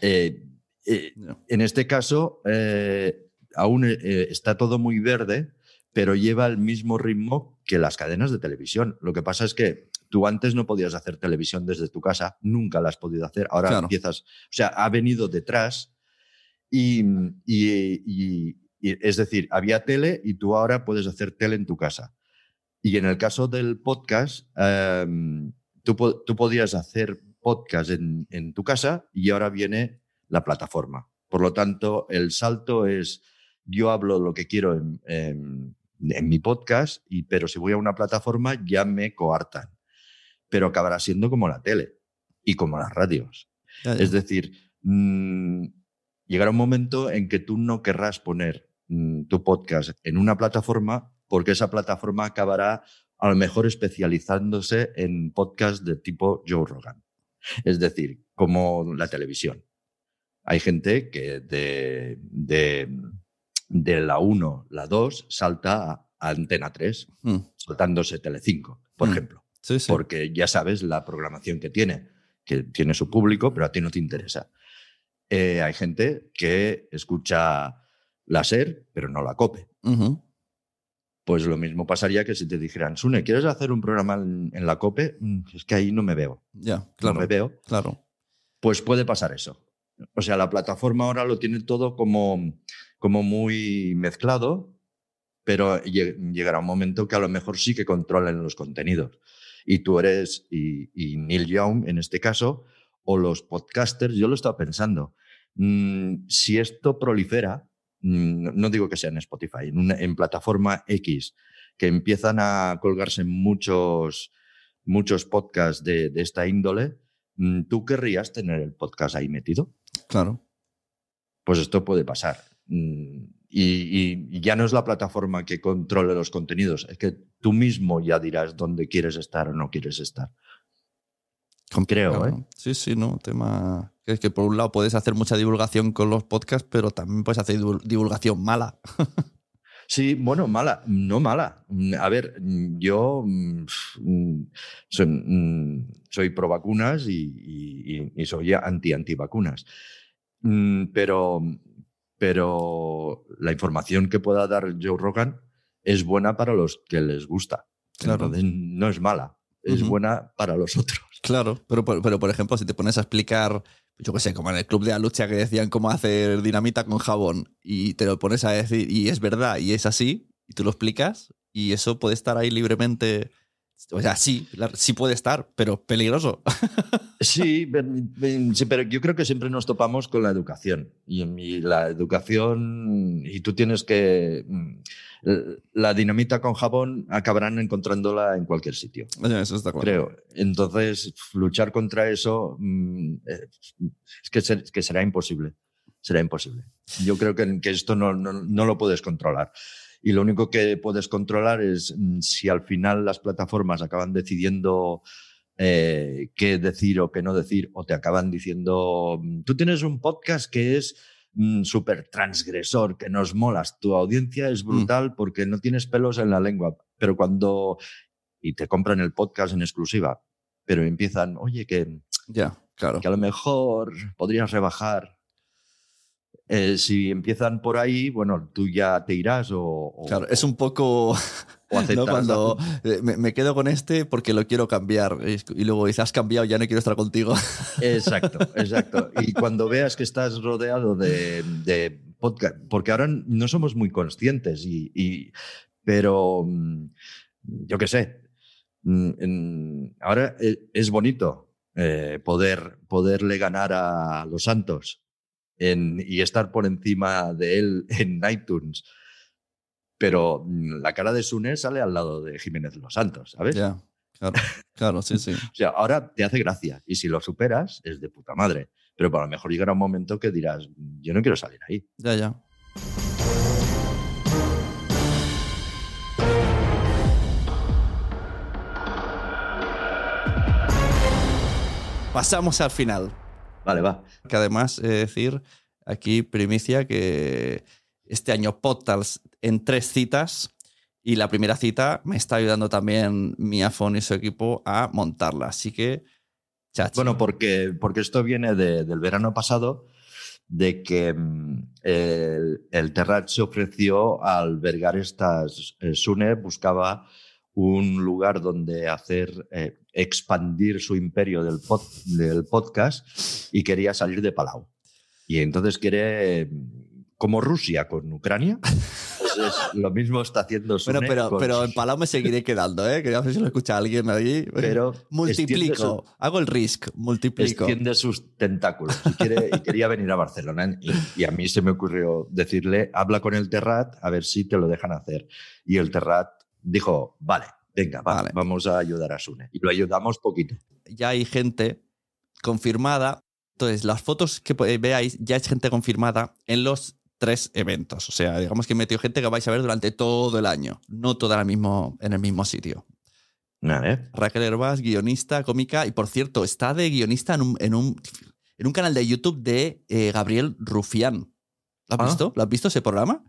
Eh, eh, en este caso, eh, aún está todo muy verde, pero lleva el mismo ritmo que las cadenas de televisión. Lo que pasa es que tú antes no podías hacer televisión desde tu casa, nunca la has podido hacer, ahora Claro. empiezas, o sea, ha venido detrás y, y- y- y- es decir, había tele y tú ahora puedes hacer tele en tu casa. Y en el caso del podcast, em, tú, po- tú podías hacer podcast en, en tu casa y ahora viene la plataforma. Por lo tanto, el salto es, yo hablo lo que quiero en, en- en mi podcast, y, pero si voy a una plataforma ya me coartan. Pero acabará siendo como la tele y como las radios. Es decir, mm, llegará un momento en que tú no querrás poner mm, tu podcast en una plataforma porque esa plataforma acabará a lo mejor especializándose en podcasts de tipo Joe Rogan. Es decir, como la televisión. Hay gente que de, de, de la 1, la 2, salta a Antena 3, Mm. saltándose Telecinco, por Mm. ejemplo. Sí, sí. Porque ya sabes la programación que tiene, que tiene su público, pero a ti no te interesa. Eh, hay gente que escucha la SER, pero no la COPE. Ujú. Pues lo mismo pasaría que si te dijeran, Sune, ¿quieres hacer un programa en, en la COPE? Mm, Es que ahí no me veo. Ya, claro. No me veo. Claro. Pues puede pasar eso. O sea, la plataforma ahora lo tiene todo como, como muy mezclado, pero lle- llegará un momento que a lo mejor sí que controlen los contenidos. Y tú eres, y, y Neil Young en este caso, o los podcasters, yo lo estaba pensando, mm, si esto prolifera, mm, no digo que sea en Spotify, en, una- en plataforma X, que empiezan a colgarse muchos, muchos podcasts de, de esta índole, mm, ¿tú querrías tener el podcast ahí metido? Claro. Pues esto puede pasar. Y, ya no es la plataforma que controle los contenidos, es que tú mismo ya dirás dónde quieres estar o no quieres estar. Creo, ¿eh? Sí, sí, no. Tema. Es que por un lado puedes hacer mucha divulgación con los podcasts, pero también puedes hacer divul- divulgación mala. Sí, bueno, mala, no mala. A ver, yo soy, soy pro vacunas y, y- y- soy anti-antivacunas. Pero, pero la información que pueda dar Joe Rogan es buena para los que les gusta. Claro. Entonces, no es mala, es buena para los otros. Claro, pero, pero por ejemplo, si te pones a explicar, yo qué sé, como en el club de la lucha que decían cómo hacer dinamita con jabón y te lo pones a decir y es verdad y es así y tú lo explicas y eso puede estar ahí libremente. O sea, sí, sí puede estar, pero peligroso. Sí, pero yo creo que siempre nos topamos con la educación. Y, en mi- la educación, y tú tienes que... mm, La dinamita con jabón acabarán encontrándola en cualquier sitio. Eso está claro. Creo. Entonces, luchar contra eso mm, eh, es que, ser- que será imposible. Será imposible. Yo creo que, que esto no, no- no lo puedes controlar. Y lo único que puedes controlar es mm, si al final las plataformas acaban decidiendo eh, qué decir o qué no decir, o te acaban diciendo, mm, tú tienes un podcast que es súper transgresor, que nos molas, tu audiencia es brutal porque no tienes pelos en la lengua, pero cuando... y te compran el podcast en exclusiva, pero empiezan, oye, que, Ya, claro. que a lo mejor podrías rebajar. Eh, si empiezan por ahí, bueno, tú ya te irás o, o- Claro, es un poco. ¿no? Cuando eh, me, me quedo con este porque lo quiero cambiar. Y luego dices, has cambiado, ya no quiero estar contigo. Exacto, exacto. Y cuando veas que estás rodeado de, de podcast, porque ahora no somos muy conscientes, y, y- pero mm, yo qué sé, mm, ahora e- es bonito eh, poder, poderle ganar a los santos en- y estar por encima de él en iTunes. Pero mm, la cara de Sune sale al lado de Jiménez Los Santos, ¿sabes? Ya, claro, claro, sí, sí. O sea, ahora te hace gracia. Y si lo superas, es de puta madre. Pero a lo mejor llegará un momento que dirás, yo no quiero salir ahí. Ya, ya. Pasamos al final. Vale, va. Que además, he de decir, aquí primicia que este año Podtals en tres citas y la primera cita me está ayudando también mi iPhone y su equipo a montarla. Así que, chachi. Bueno, porque, porque esto viene de- del verano pasado, de que mm, el, el Terrat se ofreció a albergar estas. eh, Sune buscaba un lugar donde hacer eh, expandir su imperio del, pod- del podcast y quería salir de Palau. Y entonces quiere, como Rusia con Ucrania, pues es lo mismo está haciendo Sune. Bueno, pero, con- pero en Palau me seguiré quedando, ¿eh? Que no sé si lo escucha alguien ahí. Pero multiplico. extiende Hago el risk, multiplico. extiende sus tentáculos y, quiere- y quería venir a Barcelona. Y, y a mí se me ocurrió decirle, habla con el Terrat a ver si te lo dejan hacer. Y el Terrat dijo, vale, venga, va, Vale. vamos a ayudar a Sune. Y lo ayudamos poquito. Ya hay gente confirmada. Entonces, las fotos que po- veáis, ya es gente confirmada en los tres eventos. O sea, digamos que he metido gente que vais a ver durante todo el año, no toda la mismo, en el mismo sitio. Raquel Herbás, guionista, cómica, y por cierto, está de guionista en un, en un, en un canal de YouTube de eh, Gabriel Rufián. ¿Lo has Ah. visto? ¿Lo has visto ese programa?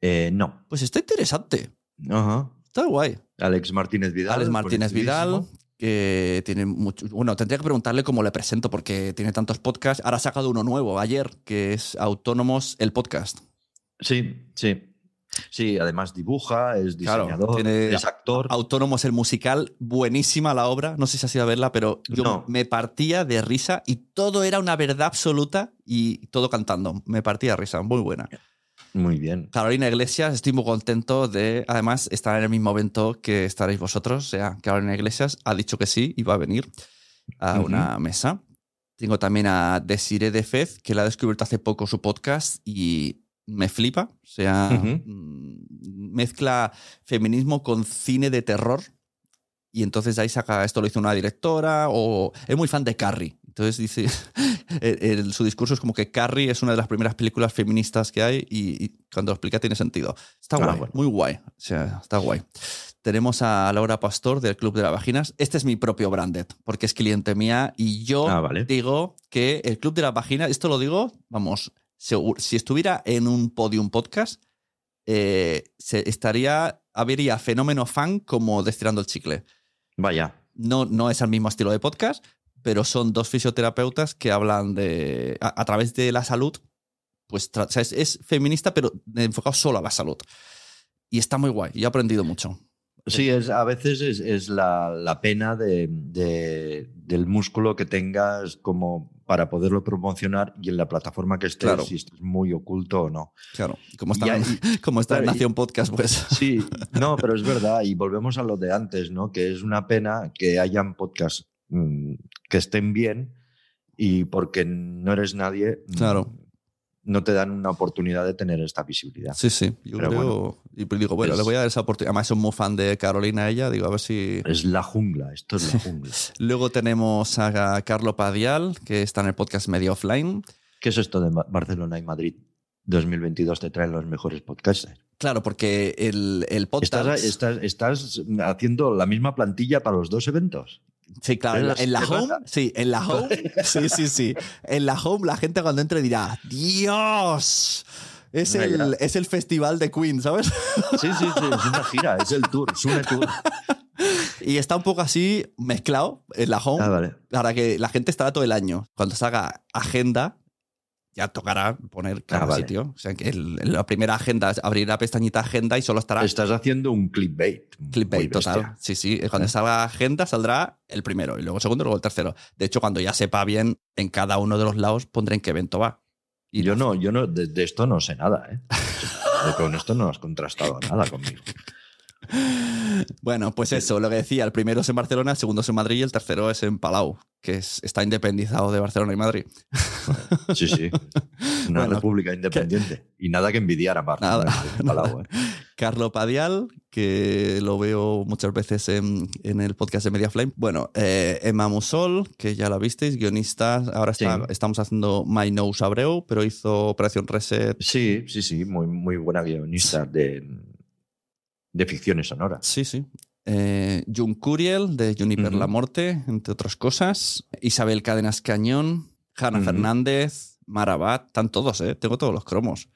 Eh, no. Pues está interesante. Ajá. Está guay. Alex Martínez Vidal. Alex Martínez Vidal, que tiene mucho. Bueno, tendría que preguntarle cómo le presento, porque tiene tantos podcasts. Ahora ha sacado uno nuevo ayer, que es Autónomos, el podcast. Sí, sí. Sí, además dibuja, es Claro, diseñador, tiene es actor. Autónomos, el musical, buenísima la obra. No sé si has ido a verla, pero yo No. me partía de risa y todo era una verdad absoluta y todo cantando. Me partía de risa, muy buena. Muy bien. Carolina Iglesias, estoy muy contento de, además, estar en el mismo evento que estaréis vosotros. O sea, Carolina Iglesias ha dicho que sí y va a venir a una mesa. Tengo también a Desiree de Fez, que la ha descubierto hace poco su podcast y me flipa. O sea, mm, mezcla feminismo con cine de terror. Y entonces de ahí saca, esto lo hizo una directora, o es muy fan de Carrie. Entonces dice, el- su discurso es como que Carrie es una de las primeras películas feministas que hay y, y cuando lo explica tiene sentido. Está Ah, guay, bueno. muy guay. O sea, está guay. Tenemos a Laura Pastor del Club de las Vaginas. Este es mi propio branded, porque es cliente mía y yo Ah, vale. digo que el Club de las Vaginas, esto lo digo, vamos, si estuviera en un podium podcast, eh, se estaría, habría fenómeno fan como Destirando el Chicle. Vaya. No, no es el mismo estilo de podcast, pero son dos fisioterapeutas que hablan de, a, a través de la salud, pues o sea, es, es feminista, pero enfocado solo a la salud. Y está muy guay, y he aprendido mucho. Sí, es, a veces es, es la, la pena de, de- del músculo que tengas como para poderlo promocionar y en la plataforma que estés, Claro. si estás muy oculto o no. Claro, como está, como está en claro, Nación Podcast, pues. Sí, no, pero es verdad, y volvemos a lo de antes, ¿no? Que es una pena que hayan podcasts mm, que estén bien y porque no eres nadie, mm, Claro. no te dan una oportunidad de tener esta visibilidad. Sí, sí. Yo Pero creo. bueno, y pues digo, bueno, es- le voy a dar esa oportunidad. Además, soy muy fan de Carolina, ella. Digo, a ver si. Es la jungla, esto es la jungla. Luego tenemos a Carlo Padial, que está en el podcast Media Offline. ¿Qué es esto de Barcelona y Madrid? 2022 te traen los mejores podcasts. Claro, porque el, el podcast. ¿Estás, estás, estás haciendo la misma plantilla para los dos eventos? Sí, claro, en la, ¿Eres- en la qué home, sí, en la home, sí, sí, sí. En la home la gente cuando entre dirá, Dios, es el, es el festival de Queen, ¿sabes? Sí, sí, sí, es una gira, es el tour, es un tour. Y está un poco así mezclado en la home, Ah, vale. para que la gente estará todo el año. Cuando se haga agenda, ya tocará poner cada Ah, vale. sitio. O sea, que el- la primera agenda, es abrir la pestañita agenda y solo estará Estás haciendo un clickbait. clickbait total. Sí, sí. Cuando salga agenda saldrá el primero y luego el segundo y luego el tercero. De hecho, cuando ya sepa bien en cada uno de los lados pondré en qué evento va. Y yo no, yo no, de, de esto no sé nada, ¿eh? Con esto no has contrastado nada conmigo. Bueno, pues eso, lo que decía, el primero es en Barcelona, el segundo es en Madrid y el tercero es en Palau, que es- está independizado de Barcelona y Madrid. Sí, sí. Una Bueno, república independiente. Y nada que envidiar a Barcelona. Nada, Palau, ¿eh? Carlo Padial, que lo veo muchas veces en, en el podcast de Media Flame. Bueno, eh, Emma Musol, que ya la visteis, guionista. Ahora está- Sí. estamos haciendo My Nose Abreu, pero hizo Operación Reset. Sí, sí, sí, muy, muy buena guionista de, de ficciones sonoras. Sí, sí. Eh, Jun Curiel, de Juniper. La Morte, entre otras cosas. Isabel Cadenas Cañón, Hanna Ujú. Fernández, Marabat, están todos, ¿eh? Tengo todos los cromos.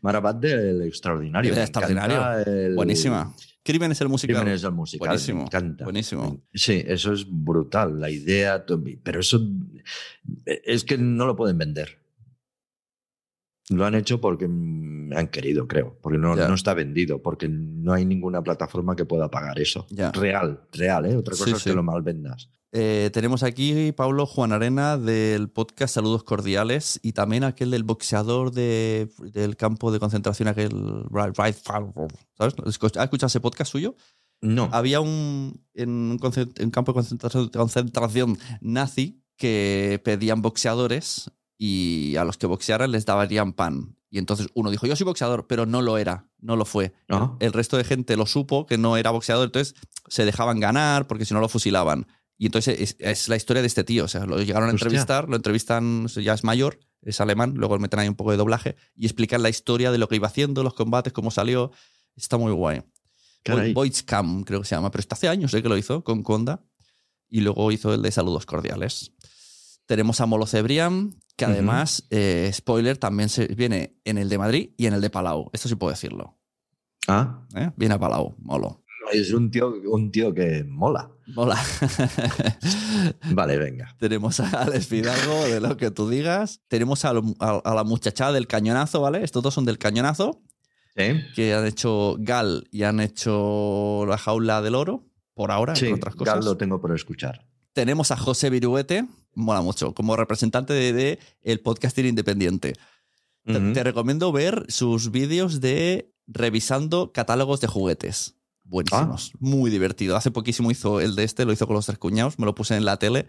Marabat del extraordinario. El me extraordinario. el- Buenísima. Crímenes el musical. Crímenes del musical. Buenísimo. Me encanta. Buenísimo. Sí, eso es brutal. La idea, pero eso es que no lo pueden vender. Lo han hecho porque mm, han querido, creo. Porque no, no está vendido. Porque no hay ninguna plataforma que pueda pagar eso. Real, real, ¿eh? Otra cosa Sí, es sí. que lo mal vendas. Eh, tenemos aquí Pablo Juan Arena del podcast Saludos Cordiales y también aquel del boxeador de, del campo de concentración, aquel ¿sabes? ¿Has escuchado ese podcast suyo? No. Había un, en un, concent- en un campo de concentración, concentración nazi que pedían boxeadores y a los que boxearan les darían pan. Y entonces uno dijo, yo soy boxeador, pero no lo era, no lo fue. El resto de gente lo supo que no era boxeador, entonces se dejaban ganar porque si no lo fusilaban. Y entonces es, es la historia de este tío. O sea, lo llegaron a Hostia. entrevistar, lo entrevistan, ya es mayor, es alemán, luego meten ahí un poco de doblaje y explican la historia de lo que iba haciendo, los combates, cómo salió. Está muy guay. Voicecam, creo que se llama, pero está hace años ¿eh? que lo hizo con Conda. Y luego hizo el de Saludos Cordiales. Tenemos a Molo Cebrián, que además, eh, spoiler, también se viene en el de Madrid y en el de Palau. Esto sí puedo decirlo. Ah, ¿eh? Viene a Palau, Molo. es un tío, un tío que mola. Mola. Vale, venga. Tenemos a Alex Fidalgo, de lo que tú digas. Tenemos a, lo- a- a la muchachada del cañonazo, ¿vale? Estos dos son del cañonazo, ¿Sí? que han hecho Gal y han hecho La Jaula del Oro, por ahora, Sí, otras cosas. Gal lo tengo por escuchar. Tenemos a José Viruete, mola mucho, como representante de, de el podcasting independiente. Te- recomiendo ver sus vídeos de revisando catálogos de juguetes. Buenísimos, muy divertido. Hace poquísimo hizo el de este, lo hizo con los tres cuñados, me lo puse en la tele.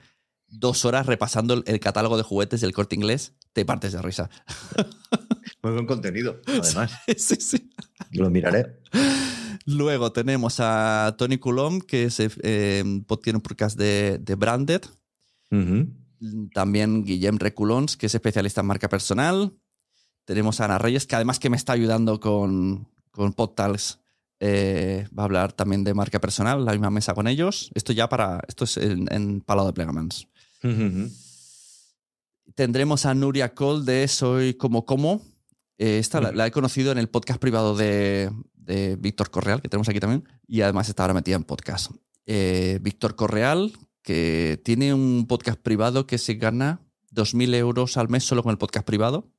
Dos horas repasando el, el catálogo de juguetes del corte inglés, te partes de risa. Muy buen contenido, además. sí, sí. Lo miraré. Luego tenemos a Tony Coulomb, que es, eh, tiene un podcast de, de Branded. También Guillem Reculons, que es especialista en marca personal. Tenemos a Ana Reyes, que además que me está ayudando con, con eh, va a hablar también de marca personal, la misma mesa con ellos. Esto ya para. Esto es en, en Palo de Plegamans. Tendremos a Nuria Cole de Soy como como. Eh, esta la, la he conocido en el podcast privado de, de Víctor Correal, que tenemos aquí también, y además está ahora metida en podcast. Eh, Víctor Correal, que tiene un podcast privado que se gana 2.000 euros al mes solo con el podcast privado.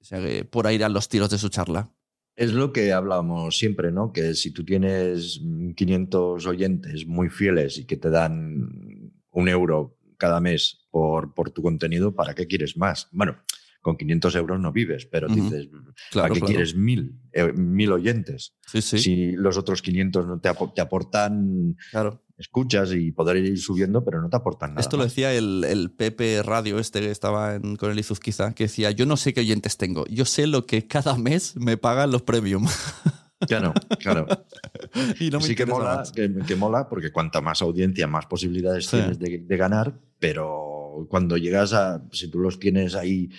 O sea que por ahí irán los tiros de su charla. Es lo que hablábamos siempre, ¿no? Que si tú tienes 500 oyentes muy fieles y que te dan un euro cada mes por, por tu contenido, ¿para qué quieres más? Bueno, con 500 euros no vives, pero dices, Claro, ¿para qué claro. quieres mil, eh, mil oyentes? Sí, sí. Si los otros 500 no te, te aportan escuchas y poder ir subiendo, pero no te aportan nada. Esto lo decía el, el Pepe Radio este que estaba en- con el Izuzquiza, que decía, yo no sé qué oyentes tengo, yo sé lo que cada mes me pagan los premium. Claro, claro. y no me sí que mola, que, que mola porque cuanta más audiencia, más posibilidades Sí. tienes de, de ganar, pero cuando llegas a, si tú los tienes ahí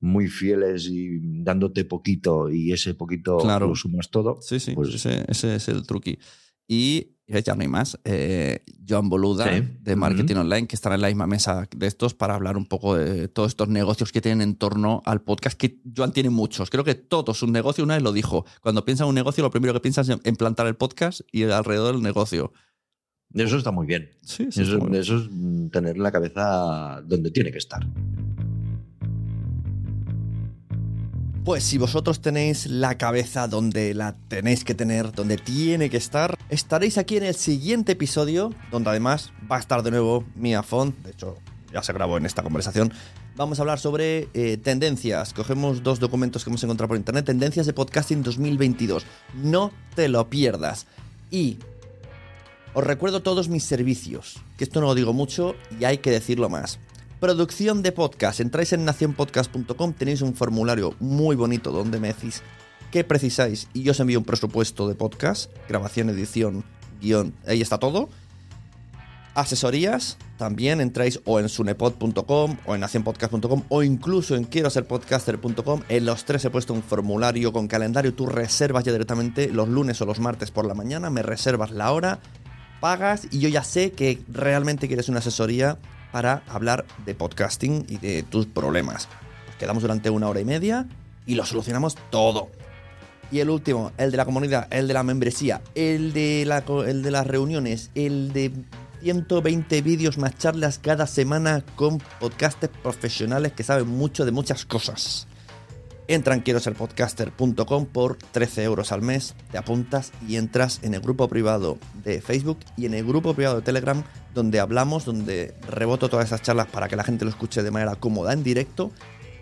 muy fieles y dándote poquito y ese poquito Claro. lo sumas todo, Sí, sí, pues ese, ese es el truqui. Y ya no hay más. eh, Joan Boluda, Sí. de Marketing Online, que estará en la misma mesa de estos para hablar un poco de todos estos negocios que tienen en torno al podcast, que Joan tiene muchos. Creo que todo es un negocio. Una vez lo dijo. Cuando piensa en un negocio, lo primero que piensa es en plantar el podcast y alrededor del negocio. eso está muy bien. Sí, eso, muy bien. eso es mm, tener la cabeza donde tiene que estar. Pues si vosotros tenéis la cabeza donde la tenéis que tener, donde tiene que estar, estaréis aquí en el siguiente episodio, donde además va a estar de nuevo Mia Font. De hecho, ya se grabó en esta conversación. Vamos a hablar sobre eh, tendencias. Cogemos dos documentos que hemos encontrado por internet. Tendencias de podcasting 2022. No te lo pierdas. Y os recuerdo todos mis servicios, que esto no lo digo mucho y hay que decirlo más. Producción de podcast. Entráis en nacionpodcast.com, tenéis un formulario muy bonito donde me decís qué precisáis y yo os envío un presupuesto de podcast, grabación, edición, guion, ahí está todo. Asesorías, también entráis o en sunepod.com o en nacionpodcast.com o incluso en quiero ser podcaster.com. En los tres he puesto un formulario con calendario. Tú reservas ya directamente los lunes o los martes por la mañana, me reservas la hora, pagas y yo ya sé que realmente quieres una asesoría para hablar de podcasting y de tus problemas. Nos quedamos durante una hora y media y lo solucionamos todo. Y el último, el de la comunidad, el de la membresía, el de, la, el de las reuniones, el de 120 vídeos más charlas cada semana con podcasters profesionales que saben mucho de muchas cosas. Entra en quiero ser podcaster.com por 13 euros al mes, te apuntas y entras en el grupo privado de Facebook y en el grupo privado de Telegram donde hablamos, donde reboto todas esas charlas para que la gente lo escuche de manera cómoda en directo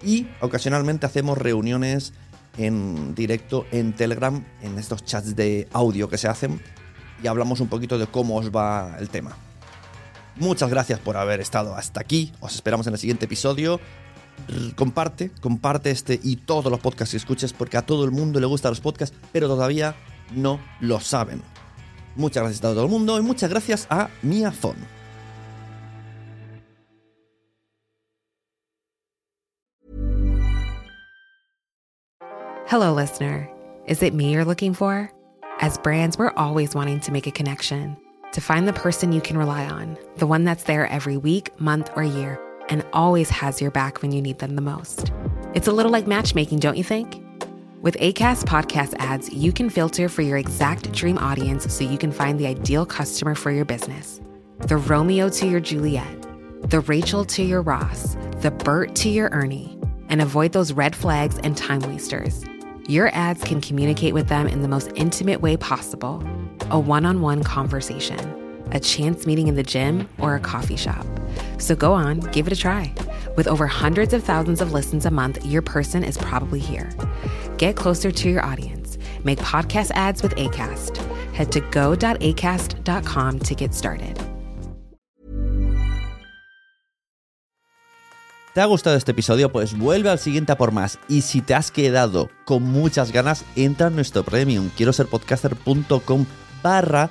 y ocasionalmente hacemos reuniones en directo en Telegram, en estos chats de audio que se hacen y hablamos un poquito de cómo os va el tema. Muchas gracias por haber estado hasta aquí, os esperamos en el siguiente episodio comparte, comparte este y todos los podcasts que escuches porque a todo el mundo le gustan los podcasts, pero todavía no lo saben. Muchas gracias a todo el mundo y muchas gracias a Mia Fon. Hello, listener. Is it me you're looking for? As brands, we're always wanting to make a connection, to find the person you can rely on, the one that's there every week, month, or year, and always has your back when you need them the most. It's a little like matchmaking, don't you think? With ACAST podcast ads, you can filter for your exact dream audience so you can find the ideal customer for your business. The Romeo to your Juliet, the Rachel to your Ross, the Bert to your Ernie, and avoid those red flags and time wasters. Your ads can communicate with them in the most intimate way possible a one on one conversation, a chance meeting in the gym, or a coffee shop. So go on, give it a try. With over hundreds of thousands of listens a month, your person is probably here. Get closer to your audience. Make podcast ads with ACAST. Head to go.acast.com to get started. ¿Te ha gustado este episodio? Pues vuelve al siguiente a por más. Y si te has quedado con muchas ganas, entra en nuestro premium. Quiero ser podcaster.com barra